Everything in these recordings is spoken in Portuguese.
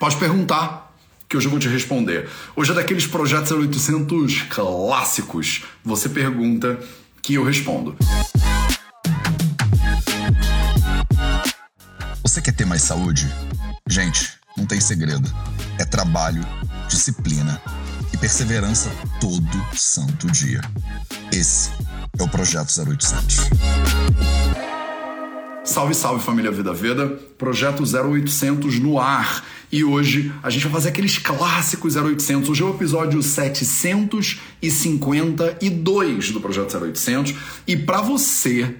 Pode perguntar, que hoje eu vou te responder. Hoje é daqueles projetos 0800 clássicos. Você pergunta que eu respondo. Você quer ter mais saúde? Gente, não tem segredo. É trabalho, disciplina e perseverança todo santo dia. Esse é o Projeto 0800. Salve, salve família Vida Veda, projeto 0800 no ar. E hoje a gente vai fazer aqueles clássicos 0800. Hoje é o episódio 752 do projeto 0800. E para você,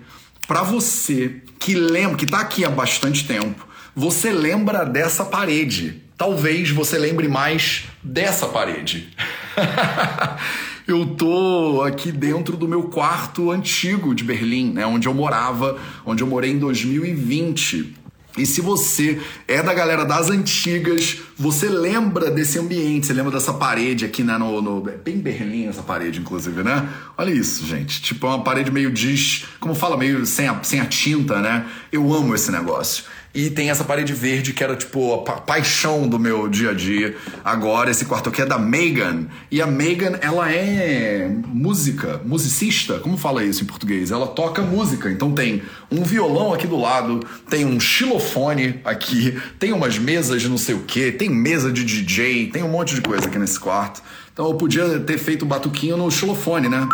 para você que lembra, que tá aqui há bastante tempo, você lembra dessa parede. Talvez você lembre mais dessa parede. eu tô aqui dentro do meu quarto antigo de Berlim, né, onde eu morava, onde eu morei em 2020. E se você é da galera das antigas, você lembra desse ambiente, você lembra dessa parede aqui, né? No, no, é bem Berlim essa parede, inclusive, né? Olha isso, gente. Tipo, é uma parede meio diz. Como fala, meio sem a, sem a tinta, né? Eu amo esse negócio. E tem essa parede verde que era tipo a pa paixão do meu dia a dia. Agora esse quarto aqui é da Megan. E a Megan, ela é música, musicista, como fala isso em português? Ela toca música. Então tem um violão aqui do lado, tem um xilofone aqui, tem umas mesas de não sei o que, tem mesa de DJ, tem um monte de coisa aqui nesse quarto. Então eu podia ter feito o batuquinho no xilofone, né?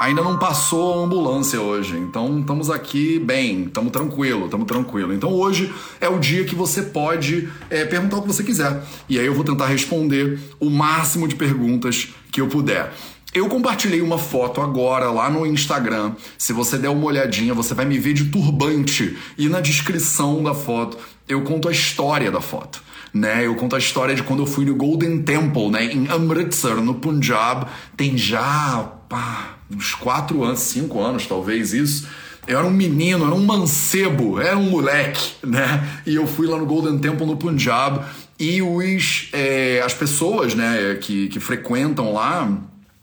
Ainda não passou a ambulância hoje, então estamos aqui bem, estamos tranquilo, estamos tranquilo. Então hoje é o dia que você pode é, perguntar o que você quiser. E aí eu vou tentar responder o máximo de perguntas que eu puder. Eu compartilhei uma foto agora lá no Instagram. Se você der uma olhadinha, você vai me ver de turbante. E na descrição da foto eu conto a história da foto. Né, eu conto a história de quando eu fui no Golden Temple, né, em Amritsar, no Punjab, tem já pá, uns quatro anos, cinco anos talvez isso. Eu era um menino, era um mancebo, era um moleque, né? E eu fui lá no Golden Temple no Punjab e os, é, as pessoas né, que, que frequentam lá,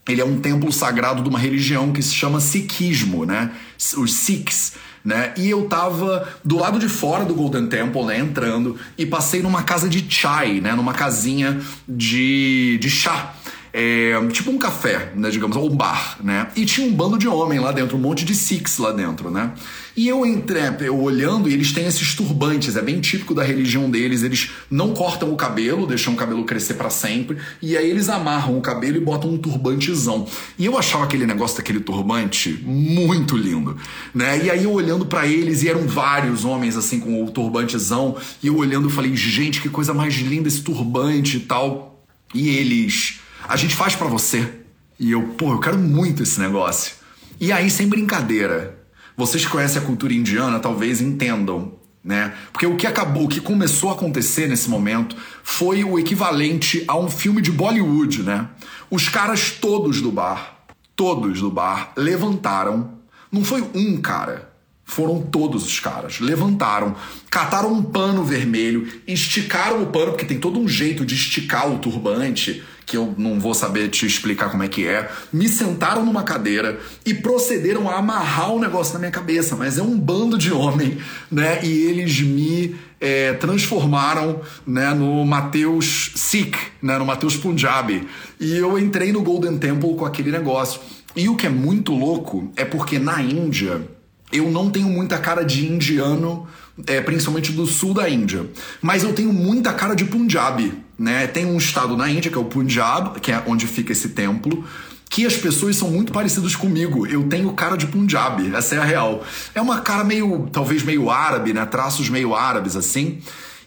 ele é um templo sagrado de uma religião que se chama Sikhismo, né? Os Sikhs. Né? E eu tava do lado de fora do Golden Temple, né, entrando, e passei numa casa de chai, né, numa casinha de, de chá. É, tipo um café, né, digamos, ou um bar, né? E tinha um bando de homem lá dentro, um monte de Sikhs lá dentro, né? E eu entrei, eu olhando, e eles têm esses turbantes, é bem típico da religião deles, eles não cortam o cabelo, deixam o cabelo crescer para sempre, e aí eles amarram o cabelo e botam um turbantezão. E eu achava aquele negócio daquele turbante muito lindo, né? E aí eu olhando para eles, e eram vários homens assim com o turbantezão, e eu olhando, eu falei, gente, que coisa mais linda esse turbante e tal. E eles a gente faz para você. E eu, pô, eu quero muito esse negócio. E aí, sem brincadeira, vocês que conhecem a cultura indiana talvez entendam, né? Porque o que acabou, o que começou a acontecer nesse momento foi o equivalente a um filme de Bollywood, né? Os caras todos do bar, todos do bar, levantaram. Não foi um cara, foram todos os caras. Levantaram, cataram um pano vermelho, esticaram o pano, porque tem todo um jeito de esticar o turbante que eu não vou saber te explicar como é que é, me sentaram numa cadeira e procederam a amarrar o negócio na minha cabeça, mas é um bando de homem, né? E eles me é, transformaram né, no Mateus Sikh, né, no Mateus Punjabi. E eu entrei no Golden Temple com aquele negócio. E o que é muito louco é porque na Índia eu não tenho muita cara de indiano, é, principalmente do sul da Índia. Mas eu tenho muita cara de Punjab, né? Tem um estado na Índia, que é o Punjab, que é onde fica esse templo, que as pessoas são muito parecidas comigo. Eu tenho cara de Punjab, essa é a real. É uma cara meio, talvez meio árabe, né? Traços meio árabes, assim.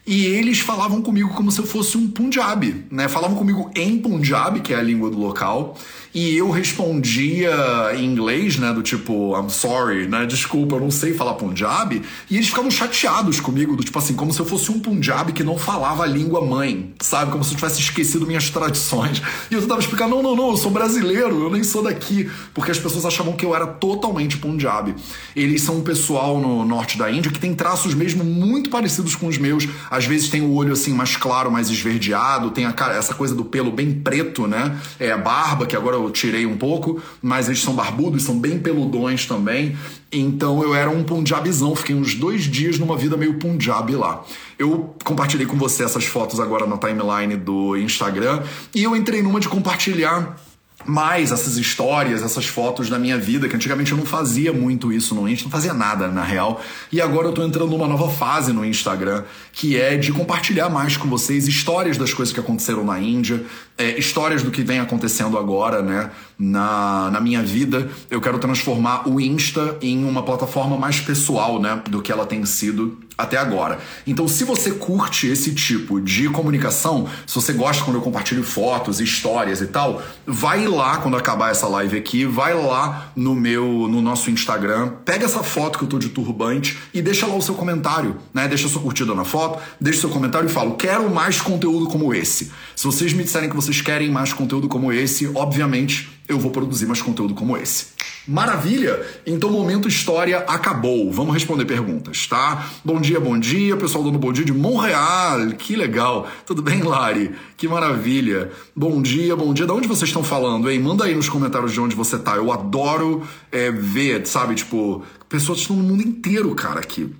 E eles falavam comigo como se eu fosse um Punjab, né? Falavam comigo em Punjab, que é a língua do local, e eu respondia em inglês, né? Do tipo, I'm sorry, né? Desculpa, eu não sei falar Punjab. E eles ficavam chateados comigo, do tipo assim, como se eu fosse um Punjab que não falava a língua mãe, sabe? Como se eu tivesse esquecido minhas tradições. E eu tentava explicar, não, não, não, eu sou brasileiro, eu nem sou daqui. Porque as pessoas achavam que eu era totalmente Punjab. Eles são um pessoal no norte da Índia que tem traços mesmo muito parecidos com os meus. Às vezes tem o olho assim mais claro, mais esverdeado, tem a cara, essa coisa do pelo bem preto, né? É a barba, que agora eu tirei um pouco, mas eles são barbudos, são bem peludões também. Então eu era um punjabizão, fiquei uns dois dias numa vida meio punjab lá. Eu compartilhei com você essas fotos agora na timeline do Instagram e eu entrei numa de compartilhar mais essas histórias, essas fotos da minha vida, que antigamente eu não fazia muito isso no Insta, não fazia nada na real. E agora eu tô entrando numa nova fase no Instagram, que é de compartilhar mais com vocês histórias das coisas que aconteceram na Índia, é, histórias do que vem acontecendo agora, né, na, na minha vida. Eu quero transformar o Insta em uma plataforma mais pessoal, né, do que ela tem sido até agora. Então, se você curte esse tipo de comunicação, se você gosta quando eu compartilho fotos, histórias e tal, vai lá quando acabar essa live aqui, vai lá no meu no nosso Instagram, pega essa foto que eu tô de turbante e deixa lá o seu comentário, né? Deixa sua curtida na foto, deixa seu comentário e fala: "Quero mais conteúdo como esse". Se vocês me disserem que vocês querem mais conteúdo como esse, obviamente eu vou produzir mais conteúdo como esse. Maravilha! Então, momento história acabou. Vamos responder perguntas, tá? Bom dia, bom dia, pessoal dando bom dia de Montreal. Que legal. Tudo bem, Lari? Que maravilha. Bom dia, bom dia. De onde vocês estão falando, hein? Manda aí nos comentários de onde você tá. Eu adoro é, ver, sabe? Tipo, pessoas estão no mundo inteiro, cara, aqui.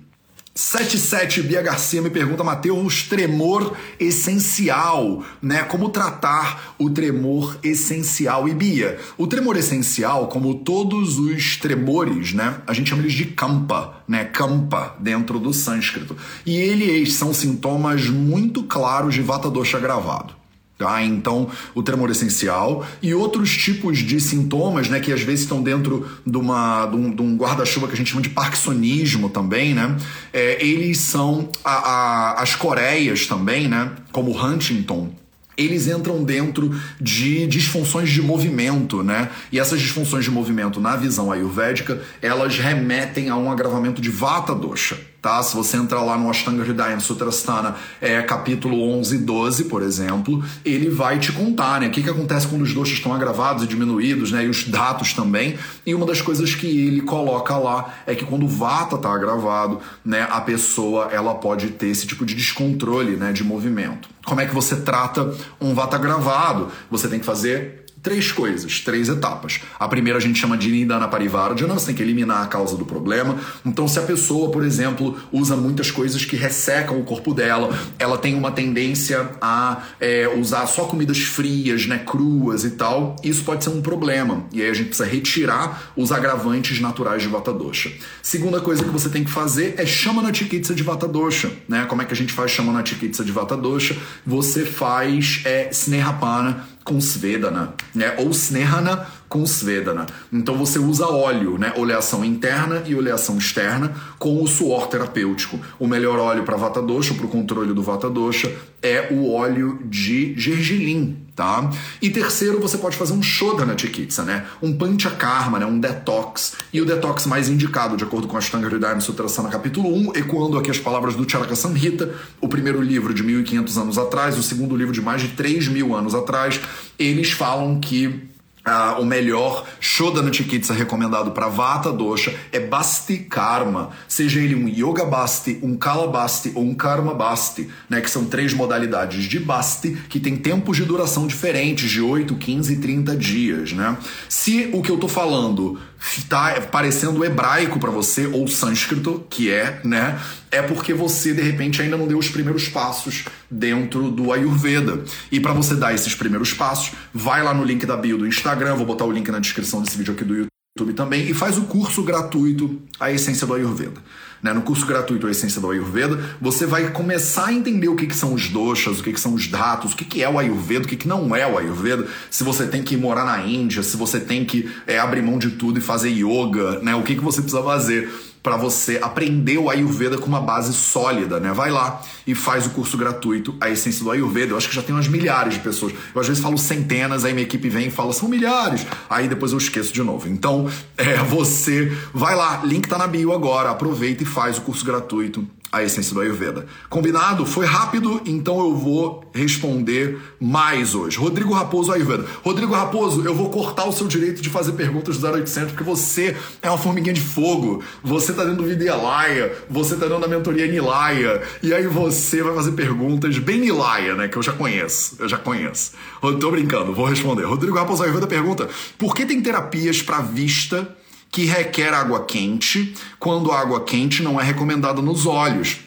77 Bia Garcia me pergunta, Matheus, tremor essencial, né? Como tratar o tremor essencial? E Bia, o tremor essencial, como todos os tremores, né? A gente chama eles de kampa, né? Kampa, dentro do sânscrito. E eles são sintomas muito claros de vata dosha gravado. Tá? Então, o tremor essencial e outros tipos de sintomas, né, que às vezes estão dentro de, uma, de um, um guarda-chuva que a gente chama de parkinsonismo também, né? É, eles são a, a, as coreias também, né? Como Huntington, eles entram dentro de disfunções de movimento, né? E essas disfunções de movimento, na visão ayurvédica, elas remetem a um agravamento de vata dosha tá? Se você entrar lá no Ashtanga Hridaya Sutrasthana, é capítulo 11 e 12, por exemplo, ele vai te contar, né? O que, que acontece quando os doshas estão agravados e diminuídos, né? E os datos também. E uma das coisas que ele coloca lá é que quando o vata está agravado, né? A pessoa, ela pode ter esse tipo de descontrole, né? De movimento. Como é que você trata um vata agravado? Você tem que fazer três coisas, três etapas. A primeira a gente chama de Nidana Parivardhana, você tem que eliminar a causa do problema. Então, se a pessoa, por exemplo, usa muitas coisas que ressecam o corpo dela, ela tem uma tendência a é, usar só comidas frias, né, cruas e tal, isso pode ser um problema. E aí a gente precisa retirar os agravantes naturais de Vata Dosha. Segunda coisa que você tem que fazer é Shamana Chikitsa de Vata Dosha. Né? Como é que a gente faz Shamana Chikitsa de Vata Dosha? Você faz é, Snehapana, com Svedana, né? Ou Snehana com Svedana. Então você usa óleo, né? Oleação interna e oleação externa com o suor terapêutico. O melhor óleo para Vata Dosha, para o controle do Vata Dosha, é o óleo de gergelim, tá? E terceiro, você pode fazer um Shodhana Chikitsa, né? Um Panchakarma, né? Um detox. E o detox mais indicado, de acordo com a Ashtanga Hridaya Sutrasana capítulo 1, ecoando aqui as palavras do Charaka Samhita, o primeiro livro de 1500 anos atrás, o segundo livro de mais de 3 mil anos atrás, eles falam que ah, o melhor Shodhana Chikitsa recomendado para Vata Dosha é Basti Karma, seja ele um Yoga Basti, um Kala Basti ou um Karma Basti, né, que são três modalidades de Basti que tem tempos de duração diferentes, de 8, 15 e 30 dias. Né? Se o que eu tô falando tá parecendo hebraico para você ou sânscrito, que é, né? É porque você de repente ainda não deu os primeiros passos dentro do Ayurveda. E para você dar esses primeiros passos, vai lá no link da bio do Instagram, vou botar o link na descrição desse vídeo aqui do YouTube também e faz o curso gratuito A Essência do Ayurveda. Né? No curso gratuito A Essência do Ayurveda, você vai começar a entender o que, que são os doshas, o que, que são os datos, o que, que é o Ayurveda, o que, que não é o Ayurveda, se você tem que morar na Índia, se você tem que é, abrir mão de tudo e fazer yoga, né? o que, que você precisa fazer para você aprender o Ayurveda com uma base sólida, né? Vai lá e faz o curso gratuito, a essência do Ayurveda. Eu acho que já tem umas milhares de pessoas. Eu às vezes falo centenas, aí minha equipe vem e fala, são milhares. Aí depois eu esqueço de novo. Então, é, você vai lá, link tá na bio agora, aproveita e faz o curso gratuito a essência do Ayurveda. Combinado? Foi rápido, então eu vou responder mais hoje. Rodrigo Raposo Ayurveda. Rodrigo Raposo, eu vou cortar o seu direito de fazer perguntas do 0800 porque você é uma formiguinha de fogo. Você tá dentro do Vidyalaya, você tá dentro da mentoria Nilaya, e aí você vai fazer perguntas bem Nilaya, né, que eu já conheço. Eu já conheço. Eu tô brincando, vou responder. Rodrigo Raposo Ayurveda pergunta: "Por que tem terapias para vista que requer água quente, quando a água quente não é recomendada nos olhos.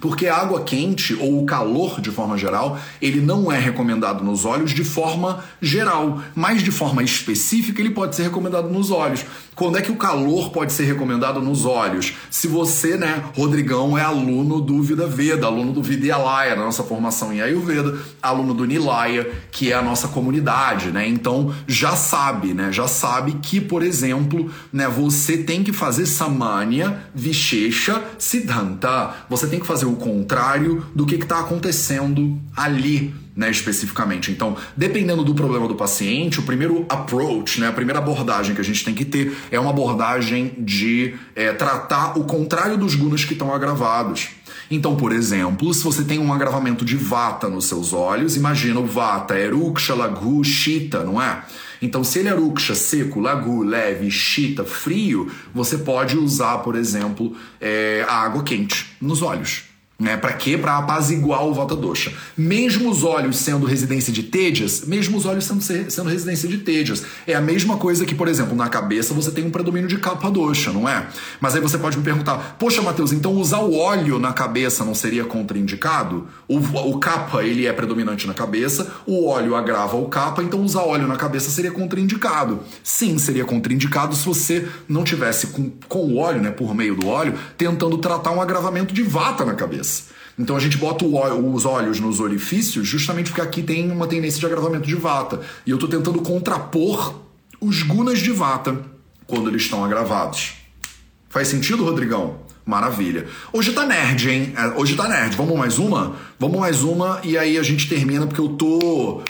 Porque a água quente ou o calor, de forma geral, ele não é recomendado nos olhos de forma geral, mas de forma específica ele pode ser recomendado nos olhos. Quando é que o calor pode ser recomendado nos olhos? Se você, né, Rodrigão, é aluno do Vida Veda, aluno do Vidyalaya, na nossa formação em Ayurveda, aluno do Nilaya, que é a nossa comunidade, né? Então já sabe, né? Já sabe que, por exemplo, né, você tem que fazer Samanya, Vishesha, Siddhanta. Você tem que fazer o contrário do que está acontecendo ali né, especificamente. Então, dependendo do problema do paciente, o primeiro approach, né, a primeira abordagem que a gente tem que ter é uma abordagem de é, tratar o contrário dos gunas que estão agravados. Então, por exemplo, se você tem um agravamento de vata nos seus olhos, imagina o vata, eruksha, lagu, shita, não é? Então, se ele é ruksha, seco, lagu, leve, shita, frio, você pode usar, por exemplo, é, a água quente nos olhos. Né? Para quê? Para apaziguar o Vata Dosha. Mesmo os olhos sendo residência de Tejas, mesmo os olhos sendo, sendo residência de Tejas, é a mesma coisa que, por exemplo, na cabeça você tem um predomínio de Kapha Dosha, não é? Mas aí você pode me perguntar, poxa, Matheus, então usar o óleo na cabeça não seria contraindicado? O, o ele é predominante na cabeça, o óleo agrava o Kapha, então usar óleo na cabeça seria contraindicado. Sim, seria contraindicado se você não tivesse com, com o óleo, né, por meio do óleo, tentando tratar um agravamento de Vata na cabeça. Então a gente bota os olhos nos orifícios justamente porque aqui tem uma tendência de agravamento de vata. E eu estou tentando contrapor os gunas de vata quando eles estão agravados. Faz sentido, Rodrigão? Maravilha. Hoje tá nerd, hein? É, hoje tá nerd. Vamos mais uma? Vamos mais uma e aí a gente termina porque eu tô.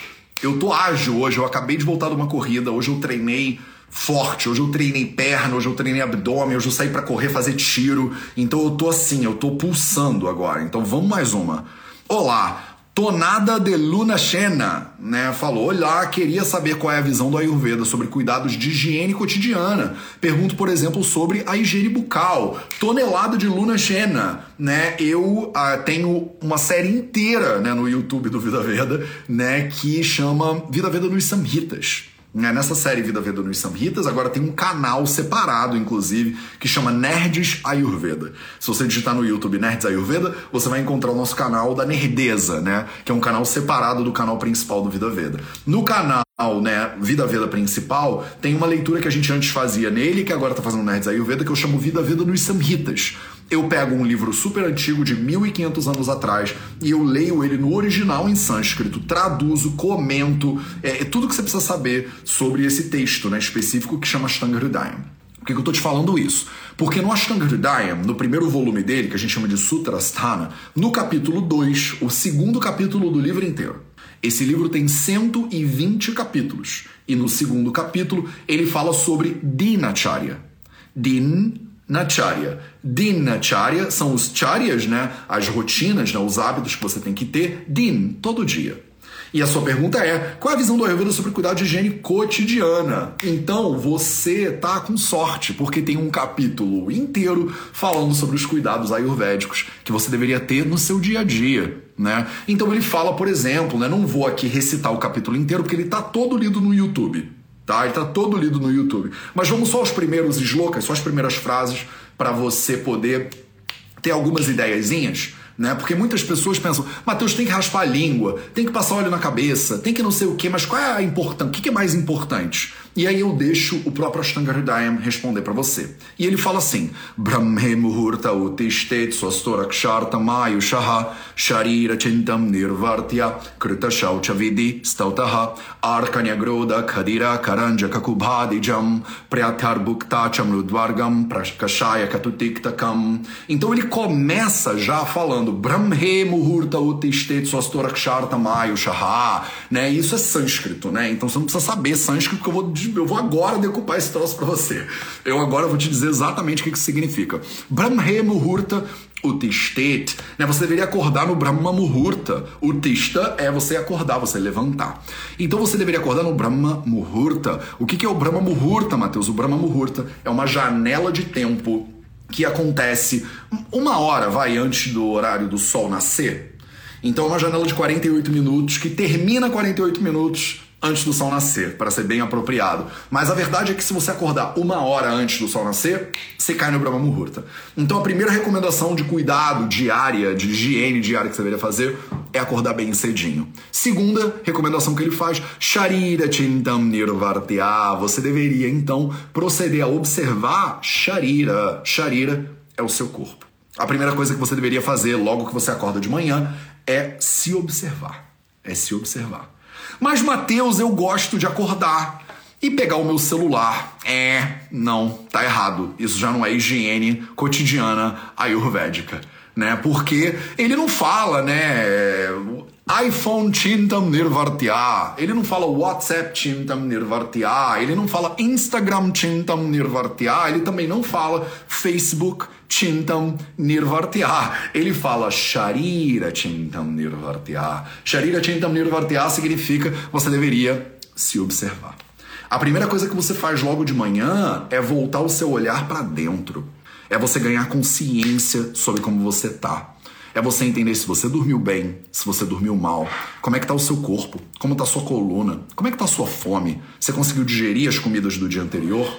Eu tô ágil hoje. Eu acabei de voltar de uma corrida. Hoje eu treinei forte. Hoje eu treinei perna, hoje eu treinei abdômen, hoje eu saí para correr, fazer tiro. Então eu tô assim, eu tô pulsando agora. Então vamos mais uma. Olá, Tonada de Luna Chena, né? Falou: Olá, queria saber qual é a visão do Ayurveda sobre cuidados de higiene cotidiana. Pergunto, por exemplo, sobre a higiene bucal. Tonelada de Luna Chena, né? Eu uh, tenho uma série inteira né, no YouTube do Vida Veda, né? Que chama Vida Veda nos Samhitas. Né, nessa série Vida Veda nos Samhitas, agora tem um canal separado, inclusive, que chama Nerds Ayurveda. Se você digitar no YouTube Nerds Ayurveda, você vai encontrar o nosso canal da Nerdeza, né? Que é um canal separado do canal principal do Vida Veda. No canal né, Vida Veda principal, tem uma leitura que a gente antes fazia nele, que agora tá fazendo Nerds Ayurveda, que eu chamo Vida Veda nos Samhitas. Eu pego um livro super antigo de 1500 anos atrás e eu leio ele no original em sânscrito, traduzo, comento, é, é tudo que você precisa saber sobre esse texto né, específico que chama Ashtanga Hridayam. Por que, que eu estou te falando isso? Porque no Ashtanga Hridayam, no primeiro volume dele, que a gente chama de Sutrasthana, no capítulo 2, o segundo capítulo do livro inteiro, esse livro tem 120 capítulos. E no segundo capítulo ele fala sobre Dinacharya. Din Nacharya. São os charyas, né? As rotinas, né? os hábitos que você tem que ter. Din, todo dia. E a sua pergunta é: qual é a visão do Ayurveda sobre cuidado de higiene cotidiana? Então você tá com sorte, porque tem um capítulo inteiro falando sobre os cuidados ayurvédicos que você deveria ter no seu dia a dia. Né? Então ele fala, por exemplo, né, não vou aqui recitar o capítulo inteiro porque ele tá todo lido no YouTube. Tá? Ele tá todo lido no YouTube. Mas vamos só aos primeiros slokas, só as primeiras frases para você poder ter algumas ideiazinhas né? Porque muitas pessoas pensam, Mateus, tem que raspar a língua, tem que passar óleo na cabeça, tem que não sei o quê, mas qual é a importante? O que é mais importante? E aí eu deixo o próprio Ashtanga Hridayam responder para você. E ele fala assim: Brahme Muhurta Utishtet Swastoraksharta Mayu Shaha Sharira Chintam Nirvartya Krita Shaucha Vidi Stautaha Arkanya Groda Kadira Karanja Kakubhadijam Pryathar Bhuktacham Ludvargam Prakashaya Katutiktakam. Então ele começa já falando Brahme Muhurta Utishtet Swastoraksharta Mayu Shaha. Né? Isso é sânscrito, né? Então você não precisa saber sânscrito porque eu vou eu vou agora decupar esse troço para você. Eu agora vou te dizer exatamente o que, que significa. Brahme Muhurta Utistet, né? Você deveria acordar no Brahma Muhurta. Utista é você acordar, você levantar. Então você deveria acordar no Brahma Muhurta. O que, que é o Brahma Muhurta, Matheus? O Brahma Muhurta é uma janela de tempo que acontece uma hora, vai, antes do horário do sol nascer. Então é uma janela de 48 minutos que termina 48 minutos antes do sol nascer, para ser bem apropriado. Mas a verdade é que se você acordar uma hora antes do sol nascer, você cai no Brahma Muhurta. Então a primeira recomendação de cuidado diária, de higiene diária que você deveria fazer é acordar bem cedinho. Segunda recomendação que ele faz, Sharira Chintam Nirvartya. Você deveria então proceder a observar Sharira. Sharira é o seu corpo. A primeira coisa que você deveria fazer logo que você acorda de manhã é se observar. É se observar. Mas, Mateus, eu gosto de acordar e pegar o meu celular. É, não, tá errado. Isso já não é higiene cotidiana ayurvédica, né? Porque ele não fala, né? iPhone Chintam Nirvartya, ele não fala WhatsApp Chintam Nirvartya, ele não fala Instagram Chintam Nirvartya, ele também não fala Facebook Chintam Nirvartya, ele fala Sharira Chintam Nirvartya. Sharira Chintam Nirvartya significa você deveria se observar. A primeira coisa que você faz logo de manhã é voltar o seu olhar para dentro. É você ganhar consciência sobre como você tá. É você entender se você dormiu bem, se você dormiu mal, como é que tá o seu corpo, como tá a sua coluna, como é que tá a sua fome, você conseguiu digerir as comidas do dia anterior,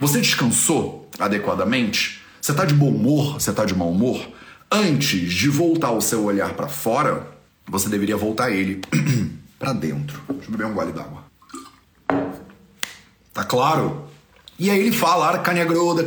você descansou adequadamente, você tá de bom humor, você tá de mau humor. Antes de voltar o seu olhar para fora, você deveria voltar ele para dentro. Deixa eu beber um gole d'água. Tá claro? E aí ele fala, Arkanyagroda,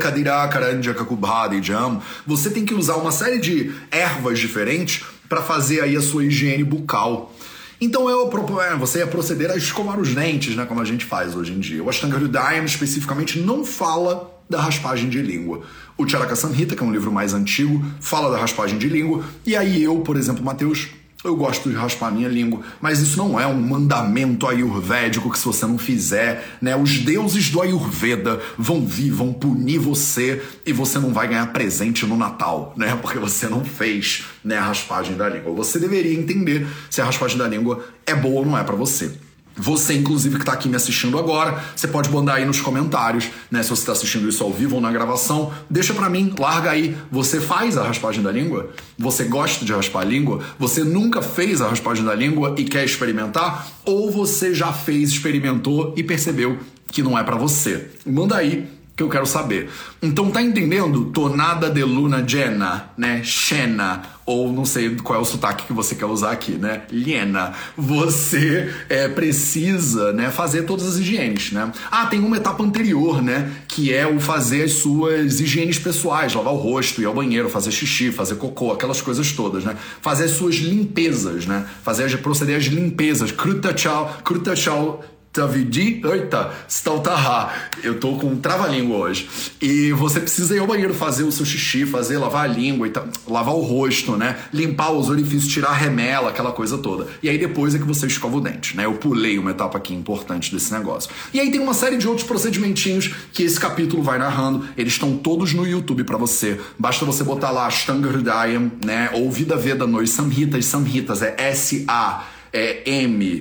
Kakubhada e Jam. Você tem que usar uma série de ervas diferentes para fazer aí a sua higiene bucal. Então eu é, você ia proceder a escovar os dentes, né, como a gente faz hoje em dia. O Ashtanga especificamente não fala da raspagem de língua. O Charaka Samhita, que é um livro mais antigo, fala da raspagem de língua. E aí eu, por exemplo, Mateus, eu gosto de raspar minha língua, mas isso não é um mandamento ayurvédico que se você não fizer, né, os deuses do Ayurveda vão vir, vão punir você e você não vai ganhar presente no Natal, né, porque você não fez, né, a raspagem da língua. Você deveria entender se a raspagem da língua é boa ou não é para você. Você, inclusive, que está aqui me assistindo agora, você pode mandar aí nos comentários, né? Se você está assistindo isso ao vivo ou na gravação, deixa para mim, larga aí. Você faz a raspagem da língua? Você gosta de raspar a língua? Você nunca fez a raspagem da língua e quer experimentar? Ou você já fez, experimentou e percebeu que não é para você? Manda aí que eu quero saber. Então tá entendendo? Tonada de luna llena, né? Xena, ou não sei qual é o sotaque que você quer usar aqui, né? Liena. Você é, precisa né, fazer todas as higienes, né? Ah, tem uma etapa anterior, né? Que é o fazer as suas higienes pessoais, lavar o rosto, ir ao banheiro, fazer xixi, fazer cocô, aquelas coisas todas, né? Fazer as suas limpezas, né? Fazer, proceder às limpezas. Kruta tchau, kruta tchau Tavidi, eita, Staltaha. Eu tô com um trava-língua hoje. E você precisa ir ao banheiro fazer o seu xixi, fazer, lavar a língua, e lavar o rosto, né? Limpar os orifícios, tirar a remela, aquela coisa toda. E aí depois é que você escova o dente, né? Eu pulei uma etapa aqui importante desse negócio. E aí tem uma série de outros procedimentinhos que esse capítulo vai narrando. Eles estão todos no YouTube para você. Basta você botar lá Ashtanga Hridayam, né? Ou Vida Veda nos Samhitas. Samhitas é S-A é M-H-I-T-A.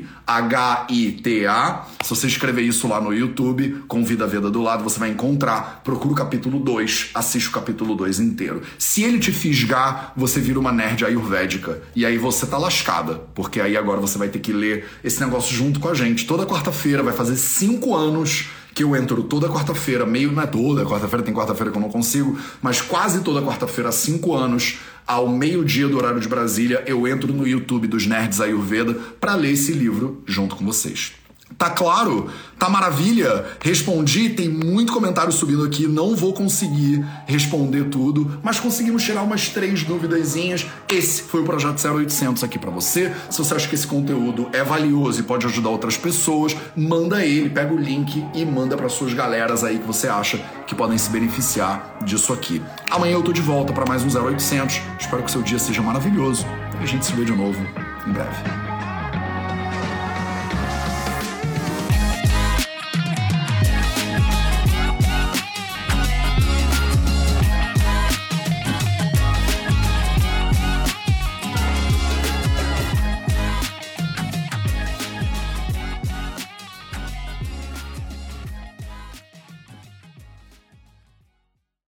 Se você escrever isso lá no YouTube, com Vida Veda do lado, você vai encontrar. Procura o capítulo 2, assiste o capítulo 2 inteiro. Se ele te fisgar, você vira uma nerd ayurvédica. E aí você tá lascada, porque aí agora você vai ter que ler esse negócio junto com a gente. Toda quarta-feira vai fazer cinco anos que eu entro toda quarta-feira, meio não é toda quarta-feira, tem quarta-feira que eu não consigo, mas quase toda quarta-feira há cinco anos, ao meio-dia do horário de Brasília, eu entro no YouTube dos Nerds Ayurveda para ler esse livro junto com vocês. Tá claro? Tá maravilha? Respondi, tem muito comentário subindo aqui, não vou conseguir responder tudo, mas conseguimos tirar umas três duvidazinhas. Esse foi o Projeto 0800 aqui para você. Se você acha que esse conteúdo é valioso e pode ajudar outras pessoas, manda ele, pega o link e manda para suas galeras aí que você acha que podem se beneficiar disso aqui. Amanhã eu tô de volta para mais um 0800. Espero que seu dia seja maravilhoso e a gente se vê de novo em breve.